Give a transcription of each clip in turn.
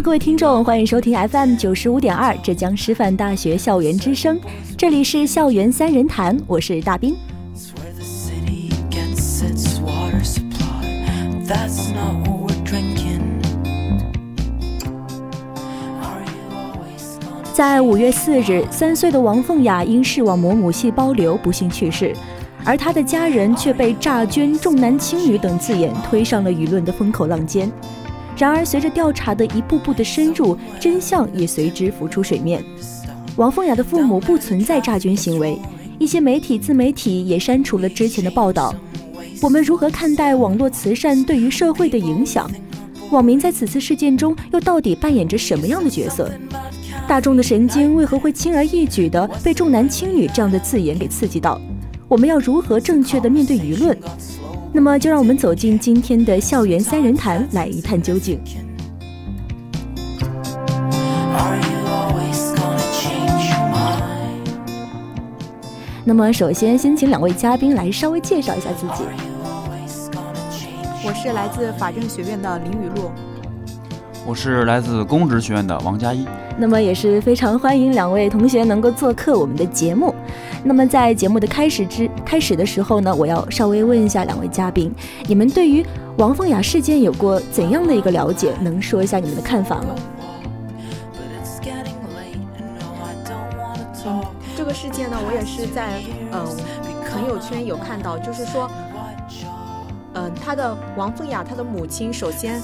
各位听众，欢迎收听 FM 九十五点二浙江师范大学校园之声，这里是校园三人谈，我是大兵。在五月四日，三岁的王凤雅因视网膜母细胞瘤不幸去世，而她的家人却被诈捐、重男轻女等字眼推上了舆论的风口浪尖。然而，随着调查的一步步的深入，真相也随之浮出水面。王凤雅的父母不存在诈捐行为，一些媒体自媒体也删除了之前的报道。我们如何看待网络慈善对于社会的影响？网民在此次事件中又到底扮演着什么样的角色？大众的神经为何会轻而易举地被重男轻女这样的字眼给刺激到？我们要如何正确地面对舆论？那么，就让我们走进今天的校园三人谈，来一探究竟。那么，首先先请两位嘉宾来稍微介绍一下自己。我是来自法政学院的林雨露。我是来自公职学院的王佳一。那么也是非常欢迎两位同学能够做客我们的节目。那么在节目的开始之开始的时候呢，我要稍微问一下两位嘉宾，你们对于王凤雅事件有过怎样的一个了解？能说一下你们的看法吗？嗯，这个事件呢，我也是在嗯朋友圈有看到，就是说，嗯，他的王凤雅，她的母亲首先。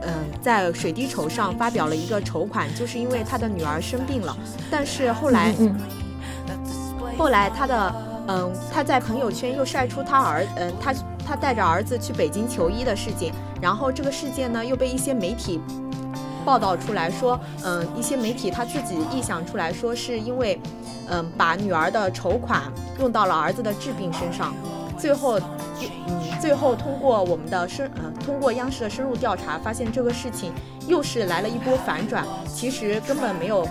嗯，在水滴筹上发表了一个筹款，就是因为他的女儿生病了。但是后来，后来他的嗯，他在朋友圈又晒出他儿嗯，他他带着儿子去北京求医的事件。然后这个事件呢，又被一些媒体报道出来说，嗯，一些媒体他自己臆想出来说，是因为嗯，把女儿的筹款用到了儿子的治病身上。最后，嗯，最后通过我们的深，呃，通过央视的深入调查，发现这个事情又是来了一波反转。其实根本没有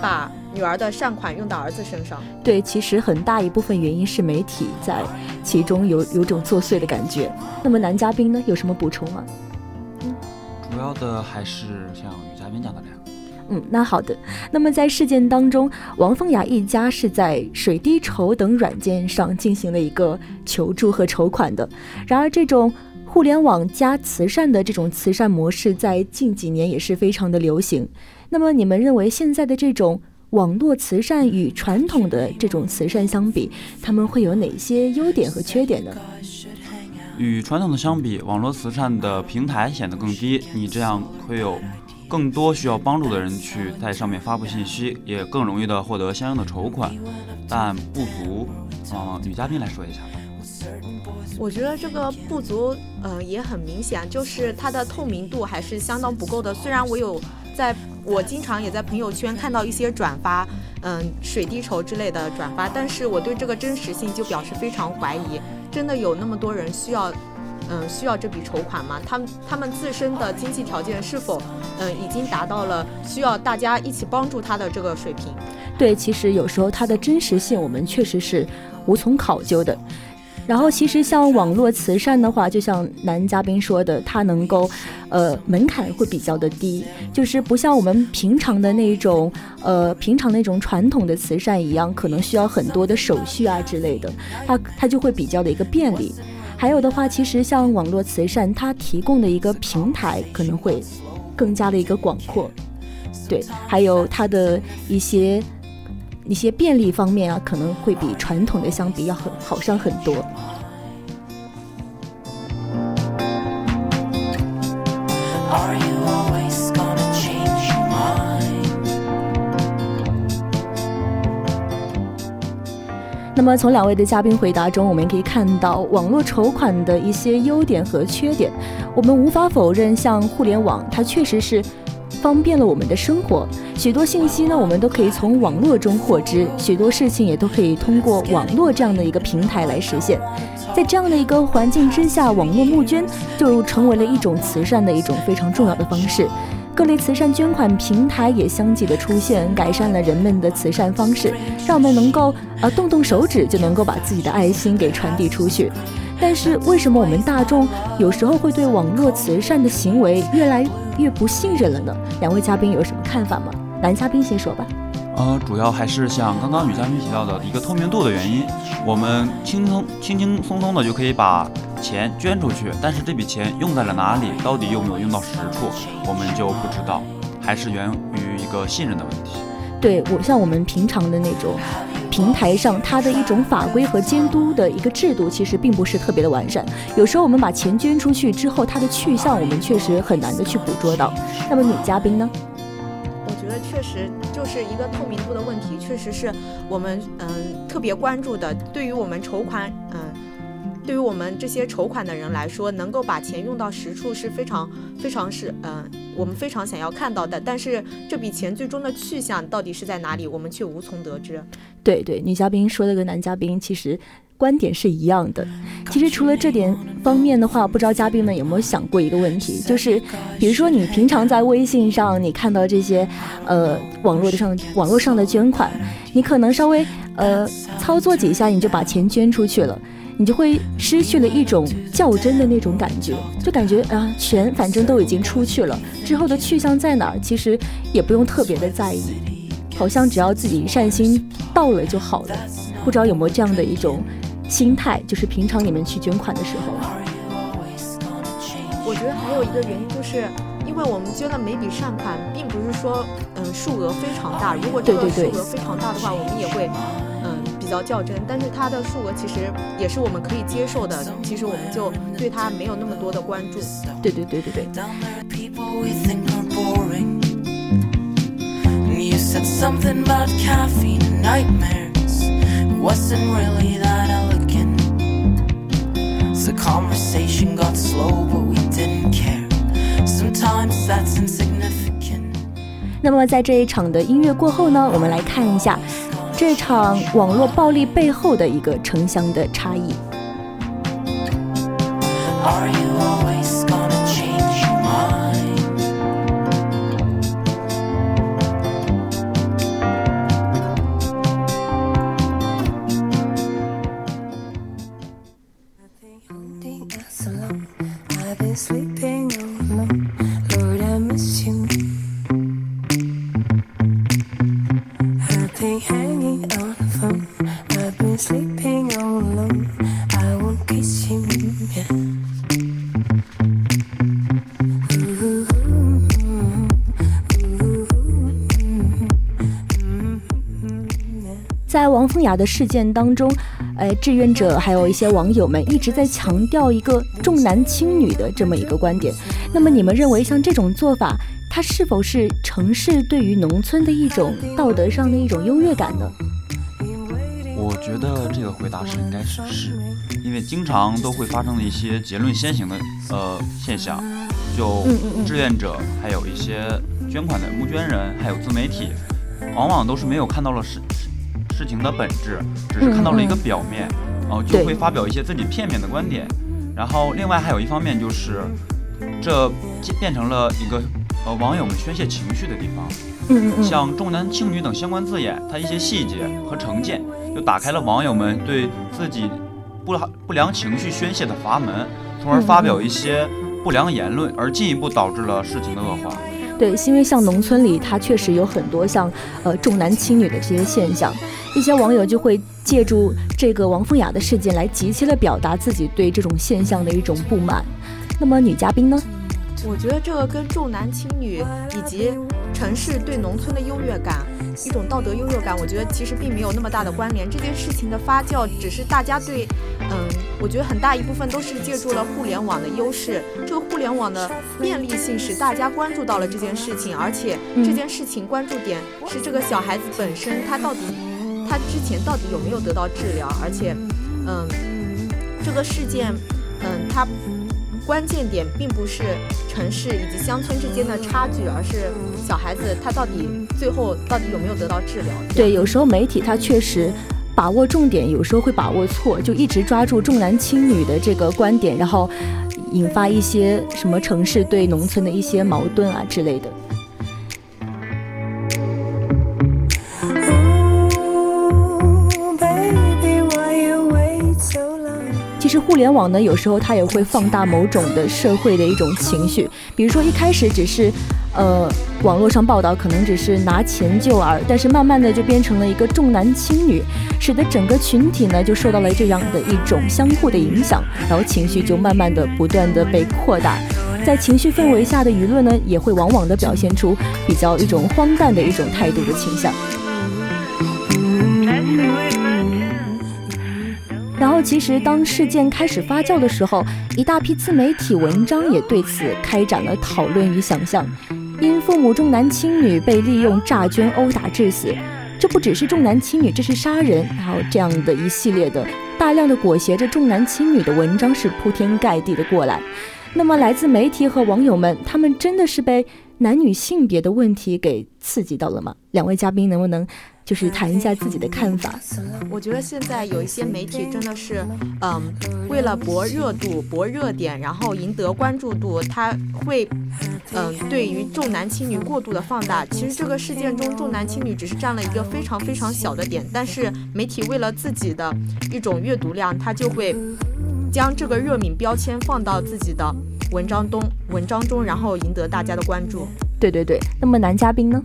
把女儿的善款用到儿子身上。对，其实很大一部分原因是媒体在其中有有种作祟的感觉。那么男嘉宾呢，有什么补充吗？嗯，主要的还是像女嘉宾讲的那样。嗯，那好的。那么在事件当中，王凤雅一家是在水滴筹等软件上进行了一个求助和筹款的。然而，这种互联网加慈善的这种慈善模式，在近几年也是非常的流行。那么，你们认为现在的这种网络慈善与传统的这种慈善相比，他们会有哪些优点和缺点呢？与传统的相比，网络慈善的平台显得更低，你这样会有。更多需要帮助的人去在上面发布信息，也更容易的获得相应的筹款，但不足。嗯，女嘉宾来说一下吧。我觉得这个不足，呃，也很明显，就是它的透明度还是相当不够的。虽然我有在，我经常也在朋友圈看到一些转发，嗯，水滴筹之类的转发，但是我对这个真实性就表示非常怀疑。真的有那么多人需要？嗯，需要这笔筹款吗？他们他们自身的经济条件是否，嗯，已经达到了需要大家一起帮助他的这个水平？对，其实有时候它的真实性我们确实是无从考究的。然后其实像网络慈善的话，就像男嘉宾说的，它能够，呃，门槛会比较的低，就是不像我们平常的那种，呃，平常那种传统的慈善一样，可能需要很多的手续啊之类的，它它就会比较的一个便利。还有的话，其实像网络慈善，它提供的一个平台可能会更加的一个广阔，对，还有它的一些。一些便利方面啊，可能会比传统的相比要很好上很多。那么从两位的嘉宾回答中，我们可以看到网络筹款的一些优点和缺点。我们无法否认，像互联网，它确实是。方便了我们的生活，许多信息呢，我们都可以从网络中获知，许多事情也都可以通过网络这样的一个平台来实现。在这样的一个环境之下，网络募捐就成为了一种慈善的一种非常重要的方式。各类慈善捐款平台也相继的出现，改善了人们的慈善方式，让我们能够呃动动手指就能够把自己的爱心给传递出去。但是为什么我们大众有时候会对网络慈善的行为越来越不信任了呢？两位嘉宾有什么看法吗？男嘉宾先说吧。呃，主要还是像刚刚女嘉宾提到的一个透明度的原因，我们轻松轻轻松松的就可以把钱捐出去，但是这笔钱用在了哪里，到底有没有用到实处，我们就不知道，还是源于一个信任的问题。对我像我们平常的那种。平台上，它的一种法规和监督的一个制度，其实并不是特别的完善。有时候我们把钱捐出去之后，它的去向我们确实很难的去捕捉到。那么女嘉宾呢？我觉得确实就是一个透明度的问题，确实是我们嗯特别关注的。对于我们筹款，嗯。对于我们这些筹款的人来说，能够把钱用到实处是非常非常是嗯，我们非常想要看到的。但是这笔钱最终的去向到底是在哪里，我们却无从得知。对对，女嘉宾说的跟男嘉宾其实观点是一样的。其实除了这点方面的话，不知道嘉宾们有没有想过一个问题，就是比如说你平常在微信上你看到这些呃网络的上网络上的捐款，你可能稍微呃操作几下你就把钱捐出去了。你就会失去了一种较真的那种感觉，就感觉啊，钱反正都已经出去了，之后的去向在哪儿，其实也不用特别的在意，好像只要自己善心到了就好了。不知道有没有这样的一种心态，就是平常你们去捐款的时候。我觉得还有一个原因就是，因为我们捐的每笔善款，并不是说嗯数额非常大，如果这个数额非常大的话，我们也会。比较较真，但是它的数额其实也是我们可以接受的。其实我们就对它没有那么多的关注。对对对对对。那么在这一场的音乐过后呢，我们来看一下。这场网络暴力背后的一个城乡的差异。的事件当中，呃，志愿者还有一些网友们一直在强调一个重男轻女的这么一个观点。那么，你们认为像这种做法，它是否是城市对于农村的一种道德上的一种优越感呢？我觉得这个回答是应该是是，因为经常都会发生的一些结论先行的呃现象，就志愿者还有一些捐款的募捐人，还有自媒体，往往都是没有看到了是。事情的本质，只是看到了一个表面，哦，就会发表一些自己片面的观点。然后，另外还有一方面就是，这变成了一个呃网友们宣泄情绪的地方。嗯嗯像重男轻女等相关字眼，它一些细节和成见，就打开了网友们对自己不不良情绪宣泄的阀门，从而发表一些不良言论，而进一步导致了事情的恶化。对，因为像农村里，它确实有很多像呃重男轻女的这些现象，一些网友就会借助这个王凤雅的事件来极其的表达自己对这种现象的一种不满。那么女嘉宾呢？我觉得这个跟重男轻女以及城市对农村的优越感，一种道德优越感，我觉得其实并没有那么大的关联。这件事情的发酵，只是大家对，嗯，我觉得很大一部分都是借助了互联网的优势。这个互联网的便利性使大家关注到了这件事情，而且这件事情关注点是这个小孩子本身，他到底他之前到底有没有得到治疗，而且，嗯，这个事件，嗯，他。关键点并不是城市以及乡村之间的差距，而是小孩子他到底最后到底有没有得到治疗？对，有时候媒体他确实把握重点，有时候会把握错，就一直抓住重男轻女的这个观点，然后引发一些什么城市对农村的一些矛盾啊之类的。联网呢，有时候它也会放大某种的社会的一种情绪，比如说一开始只是，呃，网络上报道可能只是拿钱救儿，但是慢慢的就变成了一个重男轻女，使得整个群体呢就受到了这样的一种相互的影响，然后情绪就慢慢的不断的被扩大，在情绪氛围下的舆论呢，也会往往的表现出比较一种荒诞的一种态度的倾向。其实当事件开始发酵的时候，一大批自媒体文章也对此开展了讨论与想象。因父母重男轻女被利用诈捐殴打致死，这不只是重男轻女，这是杀人。然后这样的一系列的大量的裹挟着重男轻女的文章是铺天盖地的过来。那么，来自媒体和网友们，他们真的是被男女性别的问题给刺激到了吗？两位嘉宾能不能？就是谈一下自己的看法。我觉得现在有一些媒体真的是，嗯，为了博热度、博热点，然后赢得关注度，他会，嗯，对于重男轻女过度的放大。其实这个事件中，重男轻女只是占了一个非常非常小的点，但是媒体为了自己的一种阅读量，他就会将这个热敏标签放到自己的文章中，文章中，然后赢得大家的关注。对对对。那么男嘉宾呢？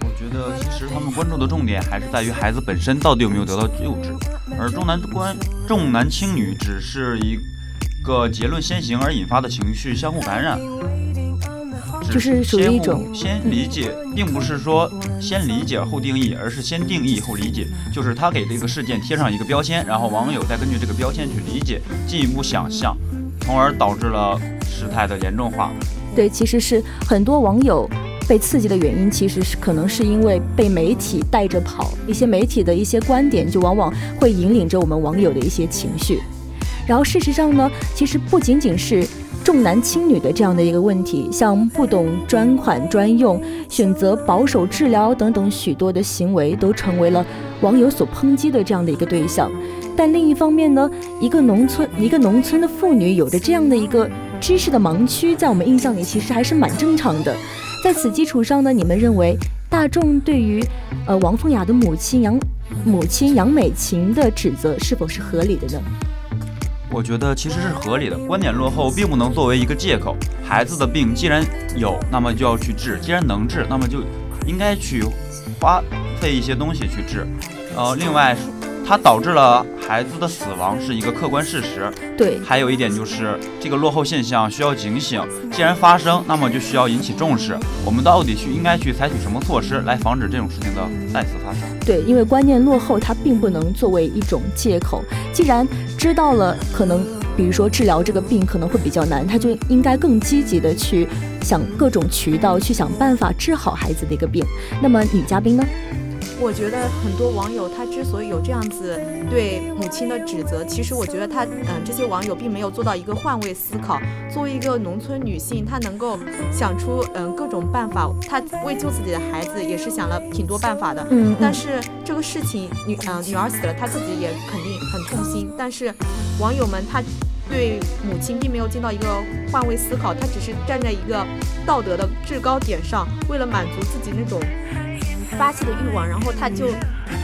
我觉得其实他们关注的重点还是在于孩子本身到底有没有得到救治，而重男关重男轻女只是一个结论先行而引发的情绪相互感染，就是属于一种先理解，并不是说先理解后定义，而是先定义后理解，就是他给这个事件贴上一个标签，然后网友再根据这个标签去理解，进一步想象，从而导致了事态的严重化。对，其实是很多网友。被刺激的原因其实是可能是因为被媒体带着跑，一些媒体的一些观点就往往会引领着我们网友的一些情绪。然后事实上呢，其实不仅仅是重男轻女的这样的一个问题，像不懂专款专用、选择保守治疗等等许多的行为，都成为了网友所抨击的这样的一个对象。但另一方面呢，一个农村一个农村的妇女有着这样的一个知识的盲区，在我们印象里其实还是蛮正常的。在此基础上呢，你们认为大众对于呃王凤雅的母亲杨母亲杨美琴的指责是否是合理的呢？我觉得其实是合理的。观点落后并不能作为一个借口。孩子的病既然有，那么就要去治；既然能治，那么就应该去花费一些东西去治。呃，另外。它导致了孩子的死亡是一个客观事实。对，还有一点就是这个落后现象需要警醒。既然发生，那么就需要引起重视。我们到底去应该去采取什么措施来防止这种事情的再次发生？对，因为观念落后，它并不能作为一种借口。既然知道了可能，比如说治疗这个病可能会比较难，他就应该更积极的去想各种渠道去想办法治好孩子的一个病。那么女嘉宾呢？我觉得很多网友他之所以有这样子对母亲的指责，其实我觉得他嗯这些网友并没有做到一个换位思考。作为一个农村女性，她能够想出嗯各种办法，她为救自己的孩子也是想了挺多办法的。嗯。但是这个事情女嗯女儿死了，她自己也肯定很痛心。但是网友们他对母亲并没有尽到一个换位思考，他只是站在一个道德的制高点上，为了满足自己那种。发泄的欲望，然后他就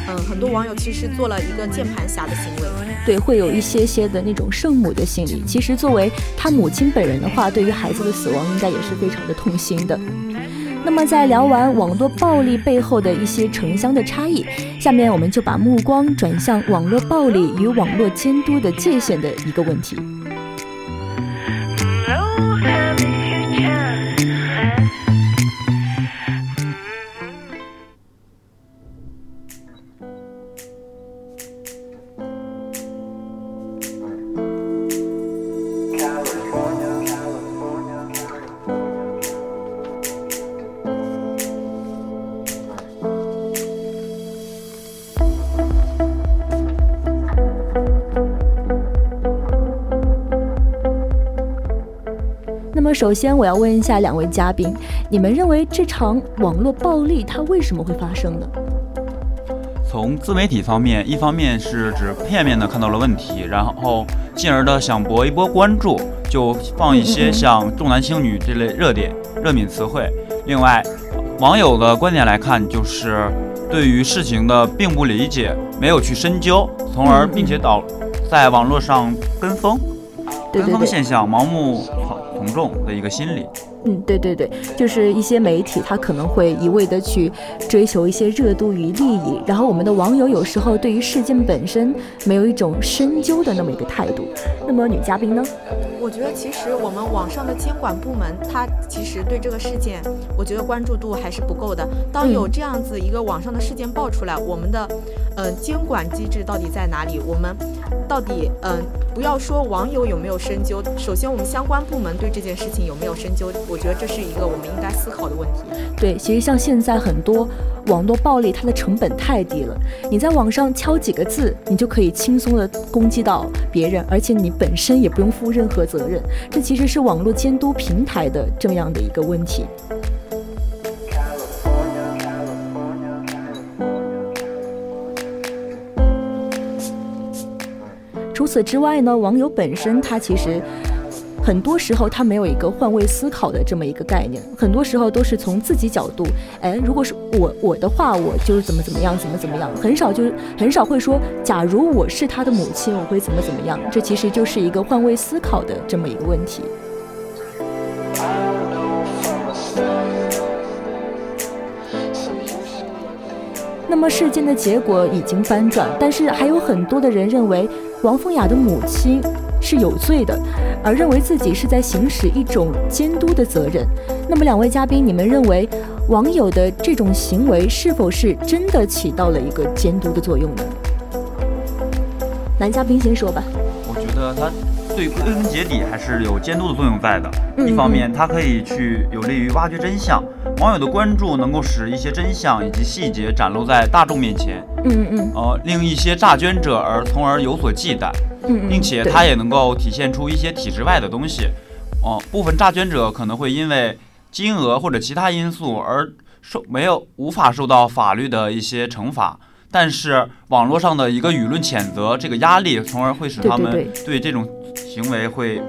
嗯，很多网友其实做了一个键盘侠的行为，对，会有一些些的那种圣母的心理。其实作为他母亲本人的话，对于孩子的死亡应该也是非常的痛心的。那么在聊完网络暴力背后的一些城乡的差异，下面我们就把目光转向网络暴力与网络监督的界限的一个问题。首先，我要问一下两位嘉宾，你们认为这场网络暴力它为什么会发生呢？从自媒体方面，一方面是指片面的看到了问题，然后进而的想博一波关注，就放一些像重男轻女这类热点、热敏词汇。另外，网友的观点来看，就是对于事情的并不理解，没有去深究，从而并且导在网络上跟风，跟风现象盲目。从众的一个心理。嗯，对对对，就是一些媒体，他可能会一味的去追求一些热度与利益，然后我们的网友有时候对于事件本身没有一种深究的那么一个态度。那么女嘉宾呢？我觉得其实我们网上的监管部门，他其实对这个事件，我觉得关注度还是不够的。当有这样子一个网上的事件爆出来，我们的呃监管机制到底在哪里？我们到底嗯，不要说网友有没有深究，首先我们相关部门对这件事情有没有深究？我觉得这是一个我们应该思考的问题。对，其实像现在很多网络暴力，它的成本太低了。你在网上敲几个字，你就可以轻松的攻击到别人，而且你本身也不用负任何责任。这其实是网络监督平台的这样的一个问题。此之外呢，网友本身他其实。很多时候他没有一个换位思考的这么一个概念，很多时候都是从自己角度，哎，如果是我我的话，我就是怎么怎么样，怎么怎么样，很少就是很少会说，假如我是他的母亲，我会怎么怎么样，这其实就是一个换位思考的这么一个问题。那么事件的结果已经翻转，但是还有很多的人认为王凤雅的母亲。是有罪的，而认为自己是在行使一种监督的责任。那么，两位嘉宾，你们认为网友的这种行为是否是真的起到了一个监督的作用呢？男嘉宾先说吧。我觉得他对归根结底还是有监督的作用在的。一方面，它可以去有利于挖掘真相，网友的关注能够使一些真相以及细节展露在大众面前。嗯嗯嗯。呃，令一些诈捐者而从而有所忌惮。并且它也能够体现出一些体制外的东西，哦，部分诈捐者可能会因为金额或者其他因素而受没有无法受到法律的一些惩罚，但是网络上的一个舆论谴责这个压力，从而会使他们对这种行为会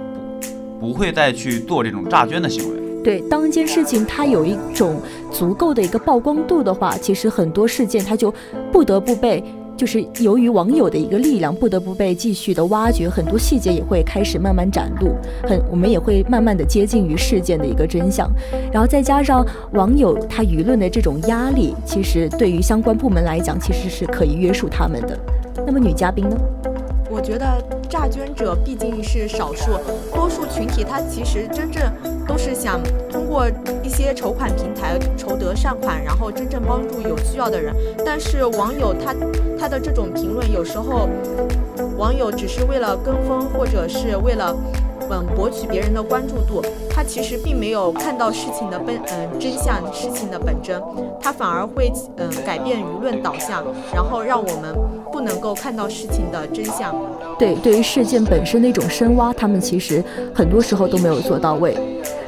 不会再去做这种诈捐的行为。对，当一件事情它有一种足够的一个曝光度的话，其实很多事件它就不得不被。就是由于网友的一个力量，不得不被继续的挖掘，很多细节也会开始慢慢展露，很我们也会慢慢的接近于事件的一个真相，然后再加上网友他舆论的这种压力，其实对于相关部门来讲，其实是可以约束他们的。那么女嘉宾呢？我觉得诈捐者毕竟是少数，多数群体他其实真正都是想通过一些筹款平台筹得善款，然后真正帮助有需要的人。但是网友他他的这种评论，有时候网友只是为了跟风，或者是为了。嗯，博取别人的关注度，他其实并没有看到事情的本嗯真相，事情的本真，他反而会嗯改变舆论导向，然后让我们不能够看到事情的真相。对，对于事件本身的一种深挖，他们其实很多时候都没有做到位。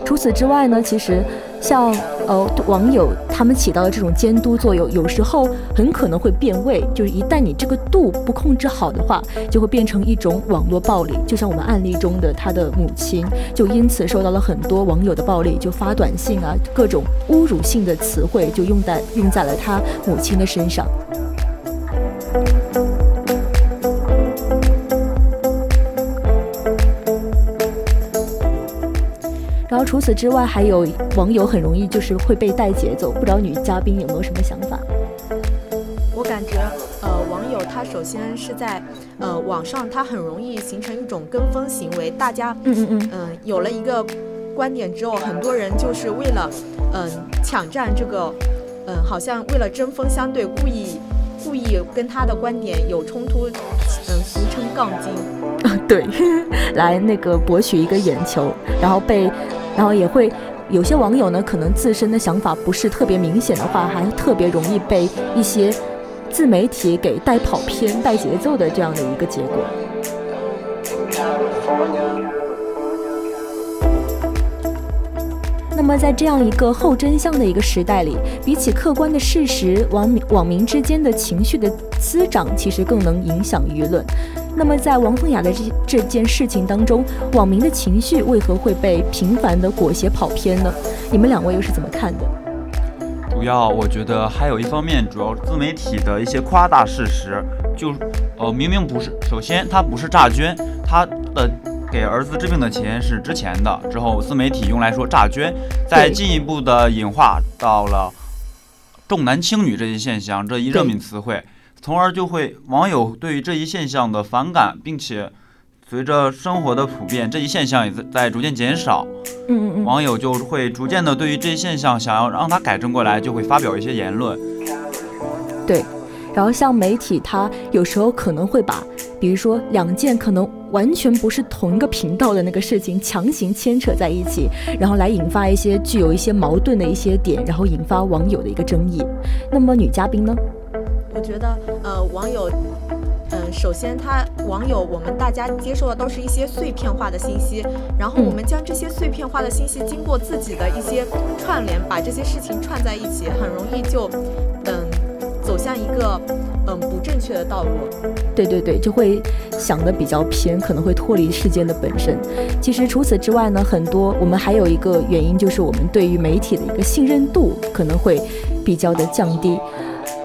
除此之外呢，其实。像呃网友他们起到的这种监督作用，有时候很可能会变味，就是一旦你这个度不控制好的话，就会变成一种网络暴力。就像我们案例中的他的母亲，就因此受到了很多网友的暴力，就发短信啊，各种侮辱性的词汇就用在用在了他母亲的身上。后除此之外，还有网友很容易就是会被带节奏，不知道女嘉宾有没有什么想法？我感觉，呃，网友他首先是在，呃，网上他很容易形成一种跟风行为，大家，嗯嗯嗯，嗯，有了一个观点之后，很多人就是为了，嗯，抢占这个，嗯，好像为了针锋相对，故意故意跟他的观点有冲突，嗯，俗称杠精。啊，对，来那个博取一个眼球，然后被，然后也会有些网友呢，可能自身的想法不是特别明显的话，还特别容易被一些自媒体给带跑偏、带节奏的这样的一个结果。那么在这样一个后真相的一个时代里，比起客观的事实，网民网民之间的情绪的滋长，其实更能影响舆论。那么在王凤雅的这这件事情当中，网民的情绪为何会被频繁的裹挟跑偏呢？你们两位又是怎么看的？主要我觉得还有一方面，主要自媒体的一些夸大事实，就呃明明不是，首先他不是诈捐，他的。给儿子治病的钱是之前的，之后自媒体用来说诈捐，再进一步的引化到了重男轻女这一现象这一热敏词汇，从而就会网友对于这一现象的反感，并且随着生活的普遍，这一现象也在在逐渐减少。嗯嗯嗯网友就会逐渐的对于这一现象想要让它改正过来，就会发表一些言论。对，然后像媒体，它有时候可能会把，比如说两件可能。完全不是同一个频道的那个事情，强行牵扯在一起，然后来引发一些具有一些矛盾的一些点，然后引发网友的一个争议。那么女嘉宾呢？我觉得，呃，网友，嗯，首先他网友，我们大家接受的都是一些碎片化的信息，然后我们将这些碎片化的信息经过自己的一些串联，把这些事情串在一起，很容易就，嗯，走向一个。嗯，不正确的道路。对对对，就会想的比较偏，可能会脱离事件的本身。其实除此之外呢，很多我们还有一个原因，就是我们对于媒体的一个信任度可能会比较的降低。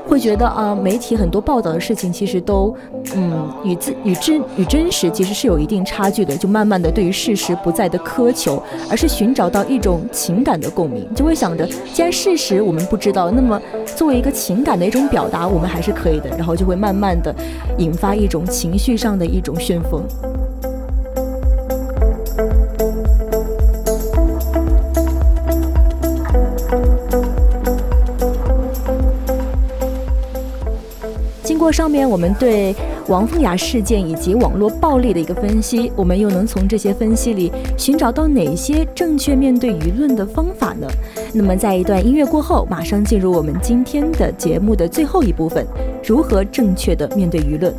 会觉得啊，媒体很多报道的事情其实都，嗯，与自与真与真实其实是有一定差距的。就慢慢的对于事实不再的苛求，而是寻找到一种情感的共鸣，就会想着，既然事实我们不知道，那么作为一个情感的一种表达，我们还是可以的。然后就会慢慢的引发一种情绪上的一种旋风。过上面我们对王凤雅事件以及网络暴力的一个分析，我们又能从这些分析里寻找到哪些正确面对舆论的方法呢？那么在一段音乐过后，马上进入我们今天的节目的最后一部分：如何正确的面对舆论。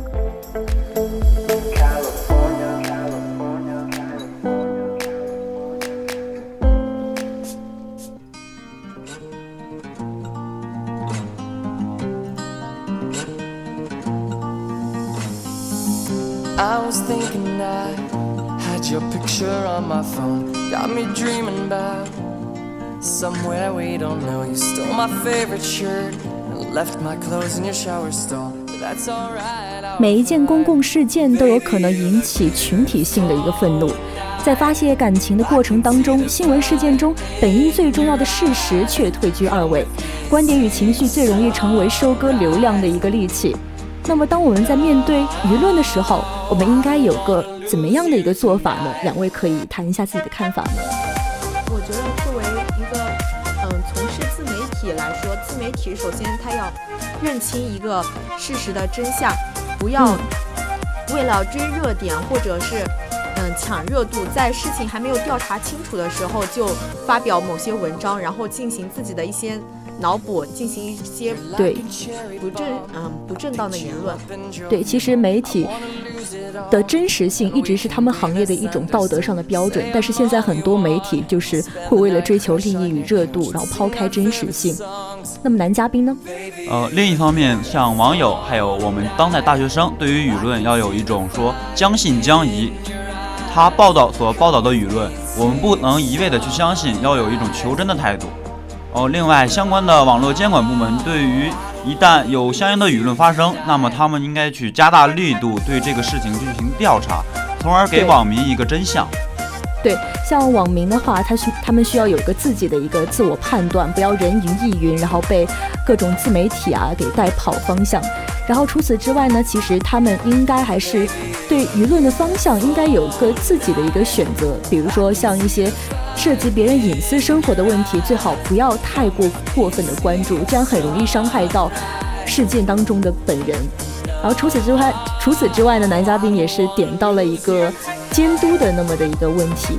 Somewhere we don't know. You stole my favorite shirt and left my clothes in your shower stall. That's alright 每一件公共事件都有可能引起群体性的一个愤怒。在发泄感情的过程当中新闻事件中本应最重要的事实却退居二位观点与情绪最容易成为收割流量的一个利器。那么当我们在面对舆论的时候我们应该有个怎么样的一个做法呢？两位可以谈一下自己的看法吗？我觉得作为一个嗯从事自媒体来说，自媒体首先它要认清一个事实的真相，不要为了追热点或者是嗯抢热度，在事情还没有调查清楚的时候就发表某些文章，然后进行自己的一些脑补，进行一些对不正嗯不正当的言论。对，其实媒体。的真实性一直是他们行业的一种道德上的标准，但是现在很多媒体就是会为了追求利益与热度，然后抛开真实性。那么男嘉宾呢？呃，另一方面，像网友还有我们当代大学生，对于舆论要有一种说将信将疑，他报道所报道的舆论，我们不能一味的去相信，要有一种求真的态度。哦，另外，相关的网络监管部门对于一旦有相应的舆论发生，那么他们应该去加大力度对这个事情进行调查，从而给网民一个真相。对，像网民的话，他需他们需要有一个自己的一个自我判断，不要人云亦云，然后被各种自媒体啊给带跑方向。然后除此之外呢，其实他们应该还是对舆论的方向应该有一个自己的一个选择。比如说像一些涉及别人隐私生活的问题，最好不要太过过分的关注，这样很容易伤害到事件当中的本人。然后除此之外，除此之外呢，男嘉宾也是点到了一个监督的那么的一个问题。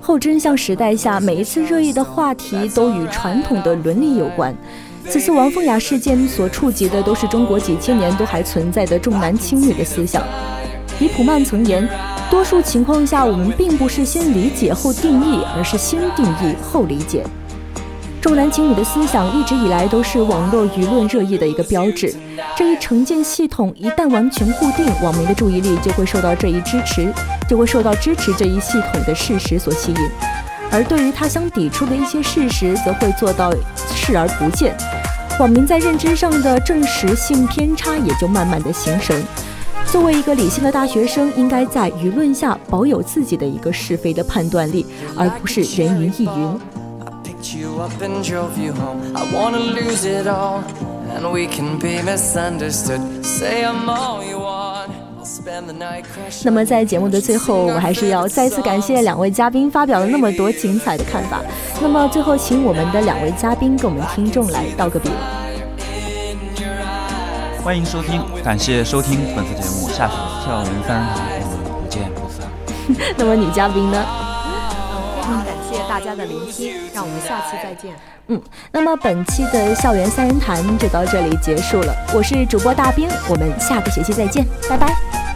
后真相时代下，每一次热议的话题都与传统的伦理有关。此次王凤雅事件所触及的，都是中国几千年都还存在的重男轻女的思想。李普曼曾言：多数情况下，我们并不是先理解后定义，而是先定义后理解。重男轻女的思想一直以来都是网络舆论热议的一个标志。这一成见系统一旦完全固定，网民的注意力就会受到这一支持，就会受到支持这一系统的事实所吸引。而对于他相抵触的一些事实，则会做到视而不见。网民在认知上的证实性偏差也就慢慢的形成。作为一个理性的大学生，应该在舆论下保有自己的一个是非的判断力，而不是人云亦云。那么在节目的最后，我还是要再次感谢两位嘉宾发表了那么多精彩的看法。那么最后，请我们的两位嘉宾跟我们听众来道个别。欢迎收听，感谢收听本次节目，下次校园三人堂我们不见不散。那么女嘉宾呢？大家的聆听，让我们下期再见。嗯，那么本期的校园三人谈就到这里结束了。我是主播大兵，我们下个学期再见，拜拜。